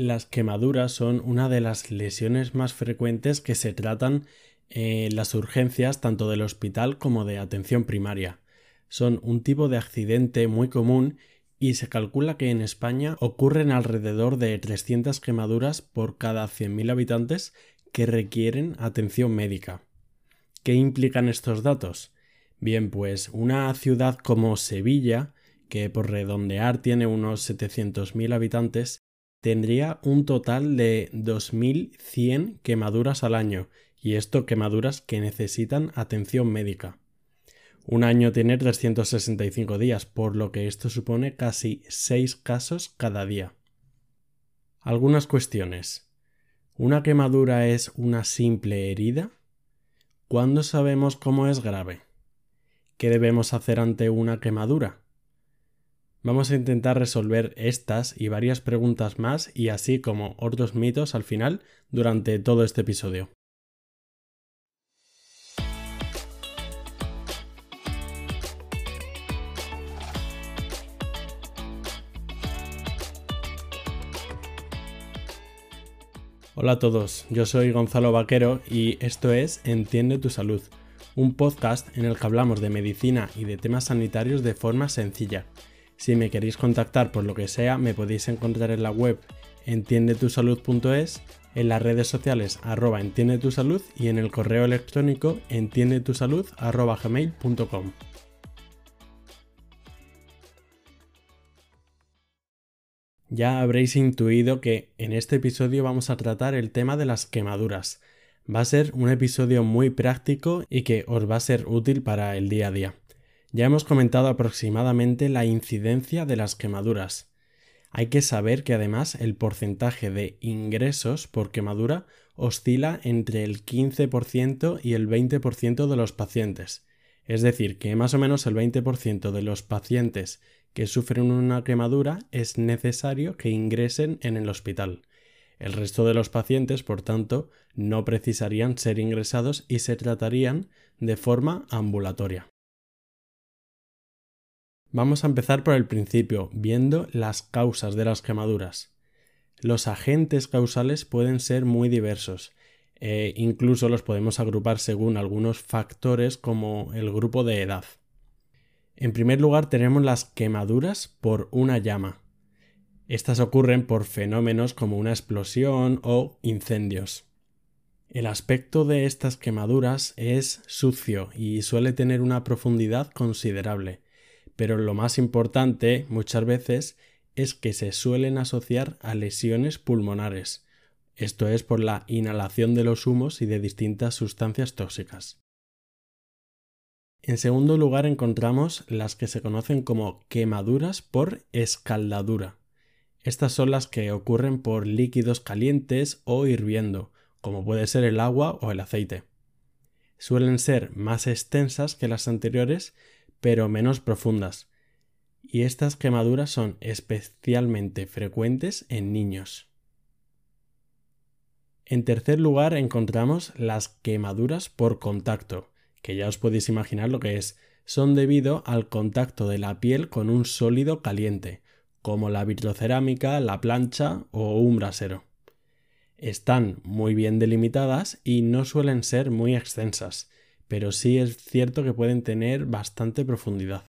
Las quemaduras son una de las lesiones más frecuentes que se tratan en las urgencias tanto del hospital como de atención primaria. Son un tipo de accidente muy común y se calcula que en España ocurren alrededor de 300 quemaduras por cada 100.000 habitantes que requieren atención médica. ¿Qué implican estos datos? Bien, pues una ciudad como Sevilla, que por redondear tiene unos 700.000 habitantes, tendría un total de 2.100 quemaduras al año, y esto quemaduras que necesitan atención médica. Un año tiene 365 días, por lo que esto supone casi 6 casos cada día. Algunas cuestiones. ¿Una quemadura es una simple herida? ¿Cuándo sabemos cómo es grave? ¿Qué debemos hacer ante una quemadura? Vamos a intentar resolver estas y varias preguntas más y así como otros mitos al final durante todo este episodio. Hola a todos, yo soy Gonzalo Vaquero y esto es Entiende tu salud, un podcast en el que hablamos de medicina y de temas sanitarios de forma sencilla si me queréis contactar por lo que sea, me podéis encontrar en la web entiendetusalud.es, en las redes sociales arroba entiendetusalud y en el correo electrónico entiendetusalud arroba gmail.com. Ya habréis intuido que en este episodio vamos a tratar el tema de las quemaduras. Va a ser un episodio muy práctico y que os va a ser útil para el día a día. Ya hemos comentado aproximadamente la incidencia de las quemaduras. Hay que saber que además el porcentaje de ingresos por quemadura oscila entre el 15% y el 20% de los pacientes. Es decir, que más o menos el 20% de los pacientes que sufren una quemadura es necesario que ingresen en el hospital. El resto de los pacientes, por tanto, no precisarían ser ingresados y se tratarían de forma ambulatoria. Vamos a empezar por el principio, viendo las causas de las quemaduras. Los agentes causales pueden ser muy diversos, e incluso los podemos agrupar según algunos factores como el grupo de edad. En primer lugar tenemos las quemaduras por una llama. Estas ocurren por fenómenos como una explosión o incendios. El aspecto de estas quemaduras es sucio y suele tener una profundidad considerable pero lo más importante muchas veces es que se suelen asociar a lesiones pulmonares, esto es por la inhalación de los humos y de distintas sustancias tóxicas. En segundo lugar encontramos las que se conocen como quemaduras por escaldadura. Estas son las que ocurren por líquidos calientes o hirviendo, como puede ser el agua o el aceite. Suelen ser más extensas que las anteriores pero menos profundas, y estas quemaduras son especialmente frecuentes en niños. En tercer lugar encontramos las quemaduras por contacto, que ya os podéis imaginar lo que es. Son debido al contacto de la piel con un sólido caliente, como la vitrocerámica, la plancha o un brasero. Están muy bien delimitadas y no suelen ser muy extensas, pero sí es cierto que pueden tener bastante profundidad.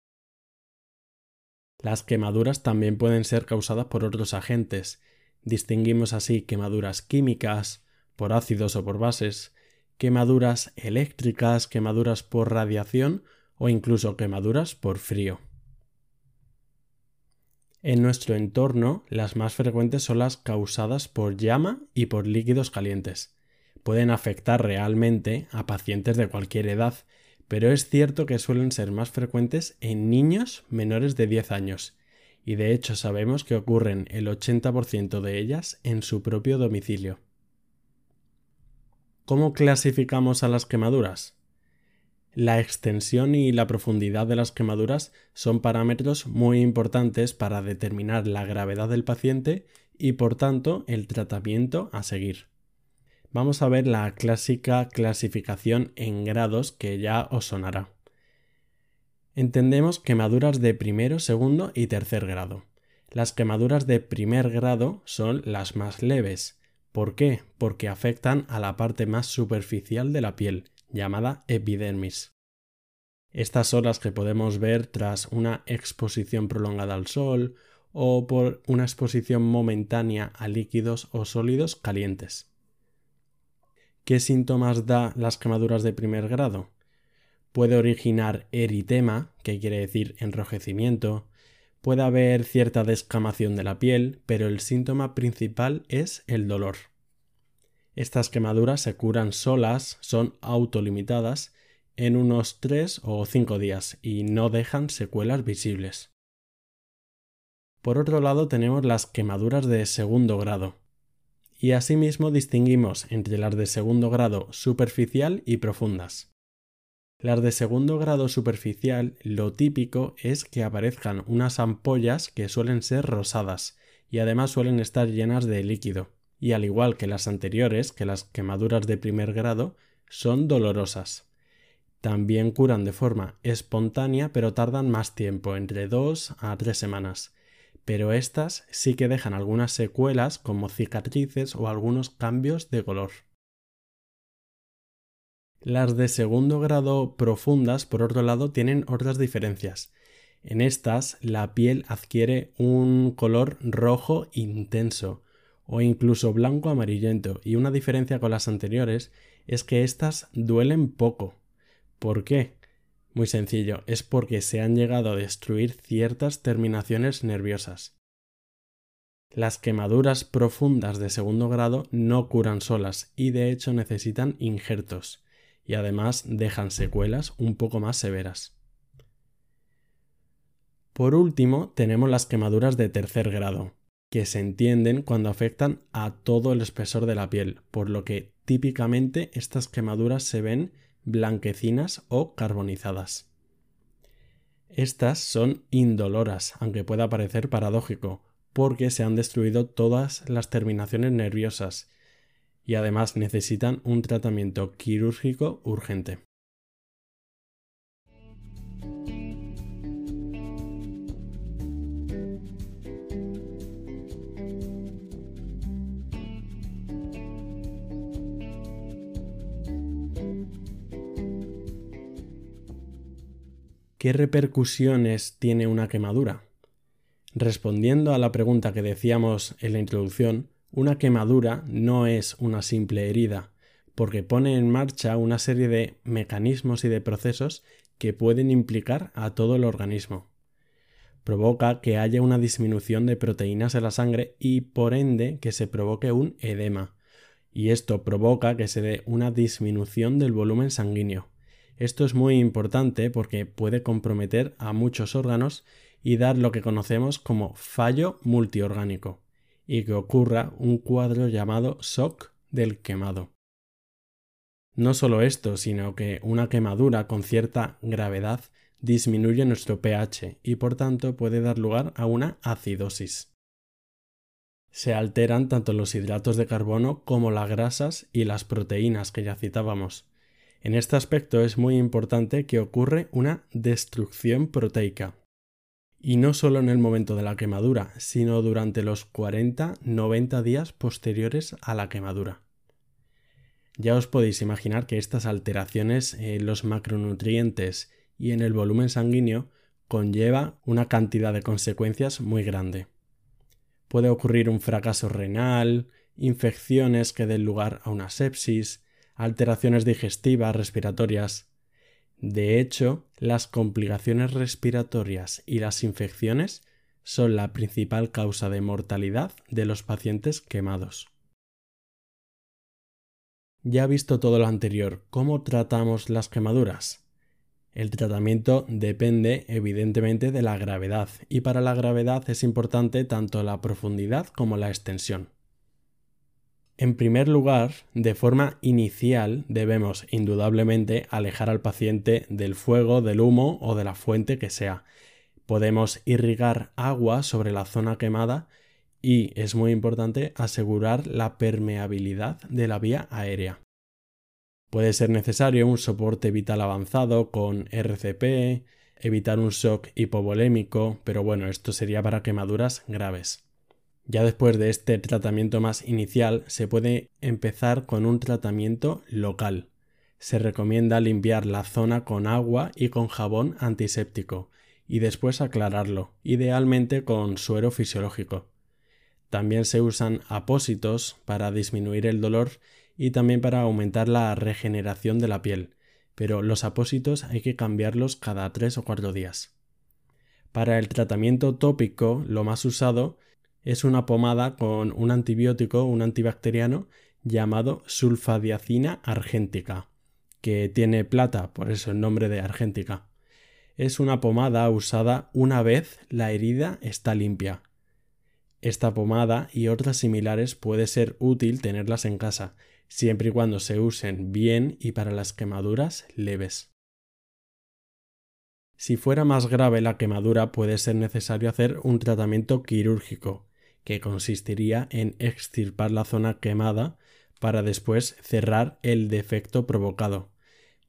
Las quemaduras también pueden ser causadas por otros agentes. Distinguimos así quemaduras químicas, por ácidos o por bases, quemaduras eléctricas, quemaduras por radiación o incluso quemaduras por frío. En nuestro entorno, las más frecuentes son las causadas por llama y por líquidos calientes pueden afectar realmente a pacientes de cualquier edad, pero es cierto que suelen ser más frecuentes en niños menores de 10 años, y de hecho sabemos que ocurren el 80% de ellas en su propio domicilio. ¿Cómo clasificamos a las quemaduras? La extensión y la profundidad de las quemaduras son parámetros muy importantes para determinar la gravedad del paciente y por tanto el tratamiento a seguir vamos a ver la clásica clasificación en grados que ya os sonará. Entendemos quemaduras de primero, segundo y tercer grado. Las quemaduras de primer grado son las más leves. ¿Por qué? Porque afectan a la parte más superficial de la piel, llamada epidermis. Estas son las que podemos ver tras una exposición prolongada al sol o por una exposición momentánea a líquidos o sólidos calientes. ¿Qué síntomas da las quemaduras de primer grado? Puede originar eritema, que quiere decir enrojecimiento, puede haber cierta descamación de la piel, pero el síntoma principal es el dolor. Estas quemaduras se curan solas, son autolimitadas, en unos 3 o 5 días y no dejan secuelas visibles. Por otro lado tenemos las quemaduras de segundo grado. Y asimismo distinguimos entre las de segundo grado superficial y profundas. Las de segundo grado superficial lo típico es que aparezcan unas ampollas que suelen ser rosadas y además suelen estar llenas de líquido, y al igual que las anteriores, que las quemaduras de primer grado, son dolorosas. También curan de forma espontánea pero tardan más tiempo, entre 2 a 3 semanas, pero estas sí que dejan algunas secuelas como cicatrices o algunos cambios de color. Las de segundo grado profundas, por otro lado, tienen otras diferencias. En estas, la piel adquiere un color rojo intenso o incluso blanco amarillento, y una diferencia con las anteriores es que estas duelen poco. ¿Por qué? Muy sencillo, es porque se han llegado a destruir ciertas terminaciones nerviosas. Las quemaduras profundas de segundo grado no curan solas y de hecho necesitan injertos y además dejan secuelas un poco más severas. Por último, tenemos las quemaduras de tercer grado, que se entienden cuando afectan a todo el espesor de la piel, por lo que típicamente estas quemaduras se ven blanquecinas o carbonizadas. Estas son indoloras, aunque pueda parecer paradójico, porque se han destruido todas las terminaciones nerviosas y además necesitan un tratamiento quirúrgico urgente. ¿Qué repercusiones tiene una quemadura? Respondiendo a la pregunta que decíamos en la introducción, una quemadura no es una simple herida, porque pone en marcha una serie de mecanismos y de procesos que pueden implicar a todo el organismo. Provoca que haya una disminución de proteínas en la sangre y por ende que se provoque un edema. Y esto provoca que se dé una disminución del volumen sanguíneo. Esto es muy importante porque puede comprometer a muchos órganos y dar lo que conocemos como fallo multiorgánico, y que ocurra un cuadro llamado shock del quemado. No solo esto, sino que una quemadura con cierta gravedad disminuye nuestro pH y por tanto puede dar lugar a una acidosis. Se alteran tanto los hidratos de carbono como las grasas y las proteínas que ya citábamos, en este aspecto es muy importante que ocurre una destrucción proteica. Y no solo en el momento de la quemadura, sino durante los 40-90 días posteriores a la quemadura. Ya os podéis imaginar que estas alteraciones en los macronutrientes y en el volumen sanguíneo conlleva una cantidad de consecuencias muy grande. Puede ocurrir un fracaso renal, infecciones que den lugar a una sepsis, alteraciones digestivas, respiratorias. De hecho, las complicaciones respiratorias y las infecciones son la principal causa de mortalidad de los pacientes quemados. Ya visto todo lo anterior, ¿cómo tratamos las quemaduras? El tratamiento depende evidentemente de la gravedad y para la gravedad es importante tanto la profundidad como la extensión. En primer lugar, de forma inicial debemos indudablemente alejar al paciente del fuego, del humo o de la fuente que sea. Podemos irrigar agua sobre la zona quemada y es muy importante asegurar la permeabilidad de la vía aérea. Puede ser necesario un soporte vital avanzado con RCP, evitar un shock hipovolémico, pero bueno, esto sería para quemaduras graves. Ya después de este tratamiento más inicial, se puede empezar con un tratamiento local. Se recomienda limpiar la zona con agua y con jabón antiséptico y después aclararlo, idealmente con suero fisiológico. También se usan apósitos para disminuir el dolor y también para aumentar la regeneración de la piel, pero los apósitos hay que cambiarlos cada 3 o 4 días. Para el tratamiento tópico, lo más usado es una pomada con un antibiótico, un antibacteriano llamado sulfadiacina argéntica, que tiene plata, por eso el nombre de argéntica. Es una pomada usada una vez la herida está limpia. Esta pomada y otras similares puede ser útil tenerlas en casa, siempre y cuando se usen bien y para las quemaduras leves. Si fuera más grave la quemadura puede ser necesario hacer un tratamiento quirúrgico, que consistiría en extirpar la zona quemada para después cerrar el defecto provocado.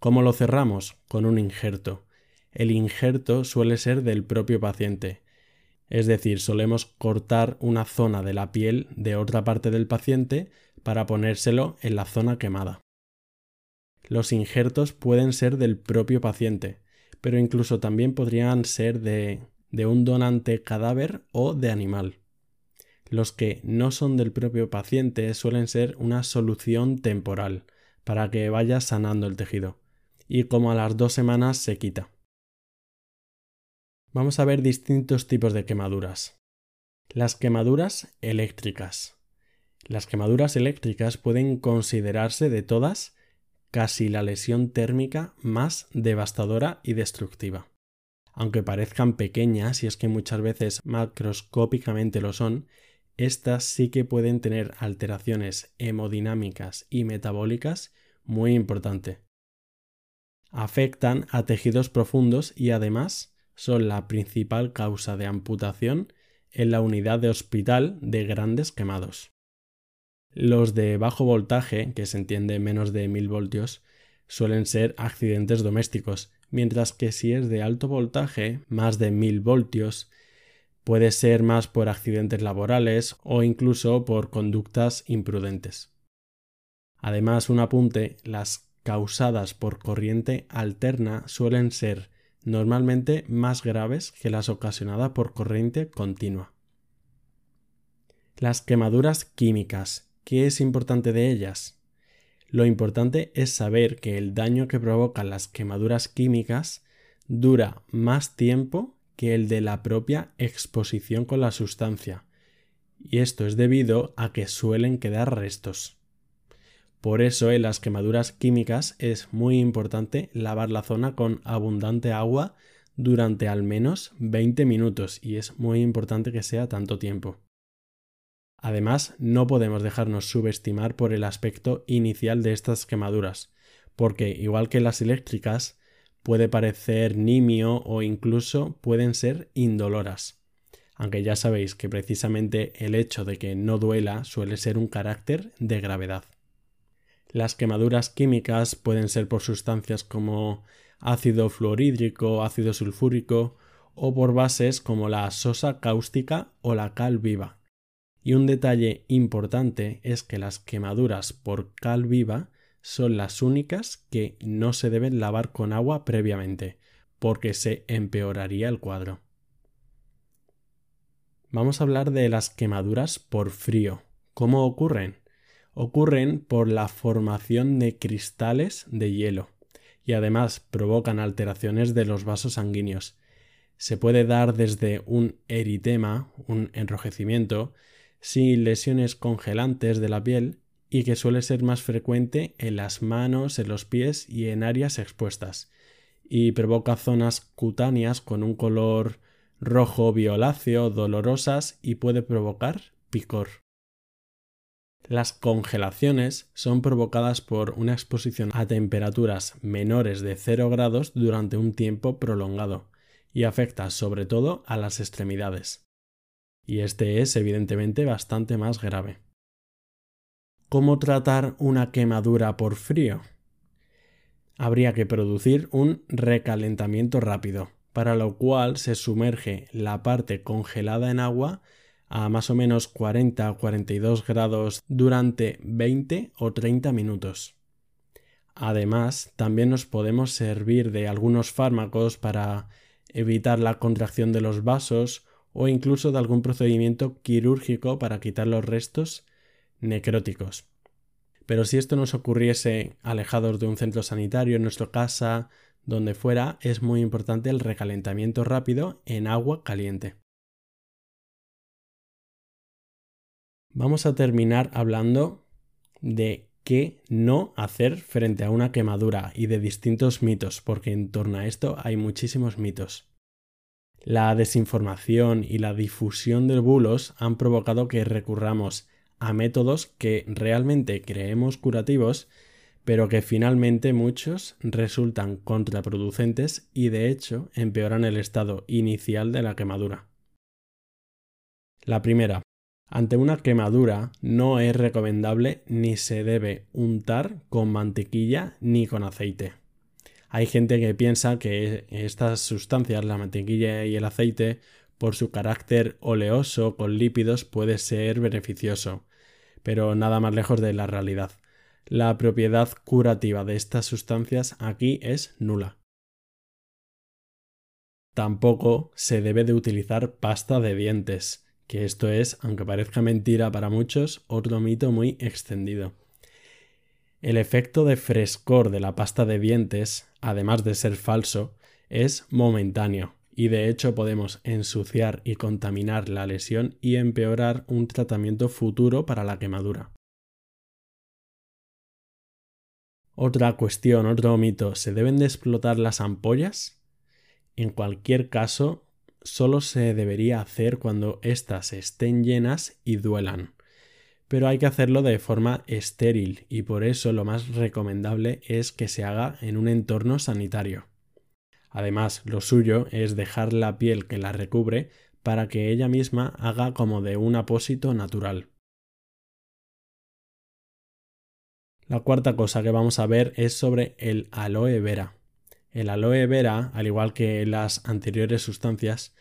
¿Cómo lo cerramos? Con un injerto. El injerto suele ser del propio paciente, es decir, solemos cortar una zona de la piel de otra parte del paciente para ponérselo en la zona quemada. Los injertos pueden ser del propio paciente, pero incluso también podrían ser de, de un donante cadáver o de animal. Los que no son del propio paciente suelen ser una solución temporal, para que vaya sanando el tejido, y como a las dos semanas se quita. Vamos a ver distintos tipos de quemaduras. Las quemaduras eléctricas. Las quemaduras eléctricas pueden considerarse de todas casi la lesión térmica más devastadora y destructiva. Aunque parezcan pequeñas, y es que muchas veces macroscópicamente lo son, estas sí que pueden tener alteraciones hemodinámicas y metabólicas muy importantes. Afectan a tejidos profundos y además son la principal causa de amputación en la unidad de hospital de grandes quemados. Los de bajo voltaje, que se entiende menos de 1000 voltios, suelen ser accidentes domésticos, mientras que si es de alto voltaje, más de 1000 voltios, puede ser más por accidentes laborales o incluso por conductas imprudentes. Además, un apunte, las causadas por corriente alterna suelen ser normalmente más graves que las ocasionadas por corriente continua. Las quemaduras químicas ¿Qué es importante de ellas? Lo importante es saber que el daño que provocan las quemaduras químicas dura más tiempo que el de la propia exposición con la sustancia, y esto es debido a que suelen quedar restos. Por eso en las quemaduras químicas es muy importante lavar la zona con abundante agua durante al menos 20 minutos y es muy importante que sea tanto tiempo. Además, no podemos dejarnos subestimar por el aspecto inicial de estas quemaduras, porque igual que las eléctricas, puede parecer nimio o incluso pueden ser indoloras. Aunque ya sabéis que precisamente el hecho de que no duela suele ser un carácter de gravedad. Las quemaduras químicas pueden ser por sustancias como ácido fluorhídrico, ácido sulfúrico o por bases como la sosa cáustica o la cal viva, y un detalle importante es que las quemaduras por cal viva son las únicas que no se deben lavar con agua previamente, porque se empeoraría el cuadro. Vamos a hablar de las quemaduras por frío. ¿Cómo ocurren? Ocurren por la formación de cristales de hielo y además provocan alteraciones de los vasos sanguíneos. Se puede dar desde un eritema, un enrojecimiento, sin lesiones congelantes de la piel y que suele ser más frecuente en las manos, en los pies y en áreas expuestas, y provoca zonas cutáneas con un color rojo violáceo, dolorosas y puede provocar picor. Las congelaciones son provocadas por una exposición a temperaturas menores de 0 grados durante un tiempo prolongado y afecta sobre todo a las extremidades y este es evidentemente bastante más grave. ¿Cómo tratar una quemadura por frío? Habría que producir un recalentamiento rápido, para lo cual se sumerge la parte congelada en agua a más o menos 40 o 42 grados durante 20 o 30 minutos. Además, también nos podemos servir de algunos fármacos para evitar la contracción de los vasos o incluso de algún procedimiento quirúrgico para quitar los restos necróticos. Pero si esto nos ocurriese alejados de un centro sanitario, en nuestra casa, donde fuera, es muy importante el recalentamiento rápido en agua caliente. Vamos a terminar hablando de qué no hacer frente a una quemadura y de distintos mitos, porque en torno a esto hay muchísimos mitos. La desinformación y la difusión de bulos han provocado que recurramos a métodos que realmente creemos curativos, pero que finalmente muchos resultan contraproducentes y de hecho empeoran el estado inicial de la quemadura. La primera. Ante una quemadura no es recomendable ni se debe untar con mantequilla ni con aceite. Hay gente que piensa que estas sustancias, la mantequilla y el aceite, por su carácter oleoso con lípidos puede ser beneficioso, pero nada más lejos de la realidad. La propiedad curativa de estas sustancias aquí es nula. Tampoco se debe de utilizar pasta de dientes, que esto es, aunque parezca mentira para muchos, otro mito muy extendido. El efecto de frescor de la pasta de dientes, además de ser falso, es momentáneo y de hecho podemos ensuciar y contaminar la lesión y empeorar un tratamiento futuro para la quemadura. Otra cuestión, otro mito, ¿se deben de explotar las ampollas? En cualquier caso, solo se debería hacer cuando éstas estén llenas y duelan. Pero hay que hacerlo de forma estéril y por eso lo más recomendable es que se haga en un entorno sanitario. Además, lo suyo es dejar la piel que la recubre para que ella misma haga como de un apósito natural. La cuarta cosa que vamos a ver es sobre el aloe vera. El aloe vera, al igual que las anteriores sustancias,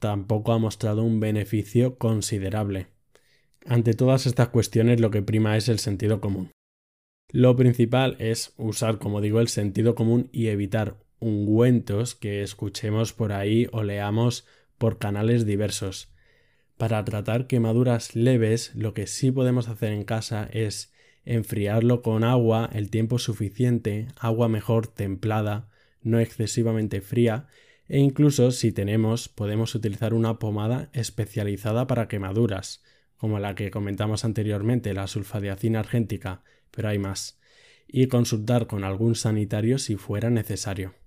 tampoco ha mostrado un beneficio considerable. Ante todas estas cuestiones lo que prima es el sentido común. Lo principal es usar, como digo, el sentido común y evitar ungüentos que escuchemos por ahí o leamos por canales diversos. Para tratar quemaduras leves, lo que sí podemos hacer en casa es enfriarlo con agua el tiempo suficiente, agua mejor templada, no excesivamente fría, e incluso si tenemos podemos utilizar una pomada especializada para quemaduras, como la que comentamos anteriormente, la sulfadiacina argéntica, pero hay más, y consultar con algún sanitario si fuera necesario.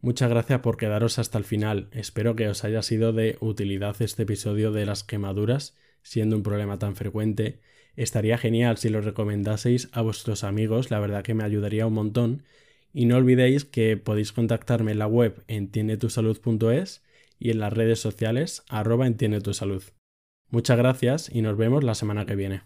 Muchas gracias por quedaros hasta el final. Espero que os haya sido de utilidad este episodio de las quemaduras, siendo un problema tan frecuente. Estaría genial si lo recomendaseis a vuestros amigos, la verdad que me ayudaría un montón. Y no olvidéis que podéis contactarme en la web entiendetusalud.es y en las redes sociales arroba entiende tu salud. Muchas gracias y nos vemos la semana que viene.